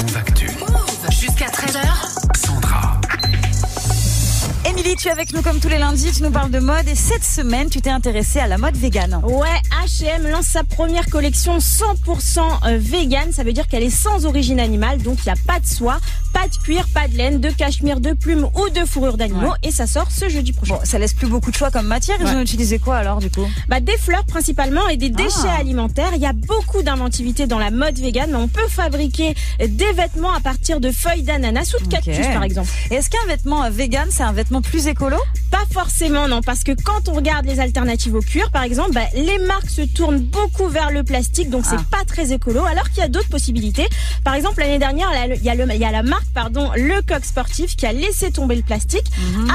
Actu. Émilie, tu es avec nous comme tous les lundis, tu nous parles de mode et cette semaine, tu t'es intéressée à la mode vegan. Ouais, H&M lance sa première collection 100% euh, vegan. Ça veut dire qu'elle est sans origine animale, donc il n'y a pas de soie, pas de cuir, pas de laine, de cachemire, de plumes ou de fourrure d'animaux. Et ça sort ce jeudi prochain. Bon, ça laisse plus beaucoup de choix comme matière. Ils Ouais. ont utilisé quoi alors du coup? Bah, des fleurs principalement et des déchets Ah. alimentaires. Il y a beaucoup d'inventivité dans la mode vegan, mais on peut fabriquer des vêtements à partir de feuilles d'ananas ou de cactus par exemple. Est-ce qu'un vêtement euh, vegan, c'est un vêtement plus écolo Pas forcément, non, parce que quand on regarde les alternatives au cuir, par exemple, bah, les marques se tournent beaucoup vers le plastique, donc c'est Ah. pas très écolo. Alors qu'il y a d'autres possibilités. Par exemple, l'année dernière, il y, a y la marque, pardon, Le Coq Sportif, qui a laissé tomber le plastique.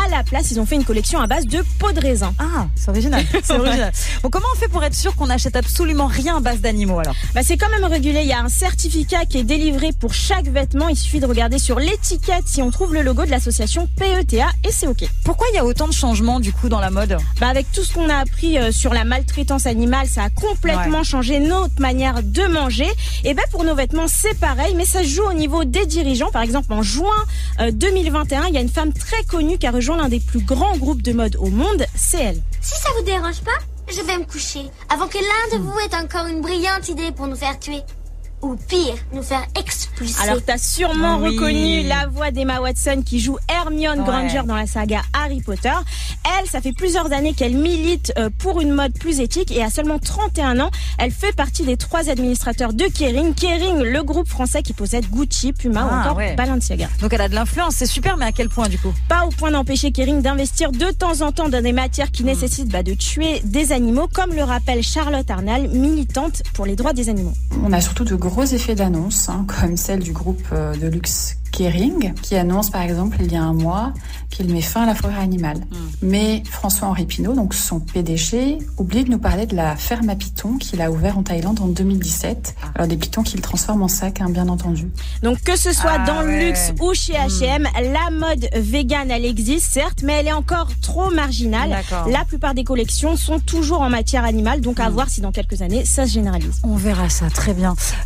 À la place, ils ont fait une collection à base de peau de raisin. Ah, c'est original. C'est original. Bon, comment on fait pour être sûr qu'on n'achète absolument rien à base d'animaux alors? Bah, c'est quand même régulé. Il y a un certificat qui est délivré pour chaque vêtement. Il suffit de regarder sur l'étiquette si on trouve le logo de l'association PETA et c'est Pourquoi il y a autant de changements du coup dans la mode? Bah avec tout ce qu'on a appris euh, sur la maltraitance animale, ça a complètement changé notre manière de manger. Et ben pour nos vêtements, c'est pareil, mais ça se joue au niveau des dirigeants. Par exemple, en juin euh, 2021, il y a une femme très connue qui a rejoint l'un des plus grands groupes de mode au monde, c'est elle. Si ça vous dérange pas, je vais me coucher avant que l'un de vous ait encore une brillante idée pour nous faire tuer. Ou pire, nous faire expulser. Alors t'as sûrement Oui. reconnu la voix d'Emma Watson qui joue Hermione Ouais. Granger dans la saga Harry Potter. Elle, ça fait plusieurs années qu'elle milite euh, pour une mode plus éthique et à seulement 31 ans, elle fait partie des trois administrateurs de Kering. Kering, le groupe français qui possède Gucci, Puma ou Ah, encore ouais. Balenciaga. Donc elle a de l'influence, c'est super, mais à quel point du coup? Pas au point d'empêcher Kering d'investir de temps en temps dans des matières Hmm. qui nécessitent bah, de tuer des animaux, comme le rappelle Charlotte Arnal, militante pour les droits des animaux. On a surtout de gros effets d'annonce, hein, comme celle du groupe euh, de luxe Kering, qui annonce par exemple il y a un mois qu'il met fin à la forêt animale. Mais François-Henri Pinault, donc son PDG, oublie de nous parler de la ferme à pitons qu'il a ouvert en Thaïlande en 2017. Alors des pitons qu'il transforme en sac, hein, bien entendu. Donc que ce soit Ah dans le luxe ou chez H&M, la mode vegan, elle existe certes, mais elle est encore trop marginale. La plupart des collections sont toujours en matière animale, donc à voir si dans quelques années ça se généralise. On verra ça, très bien.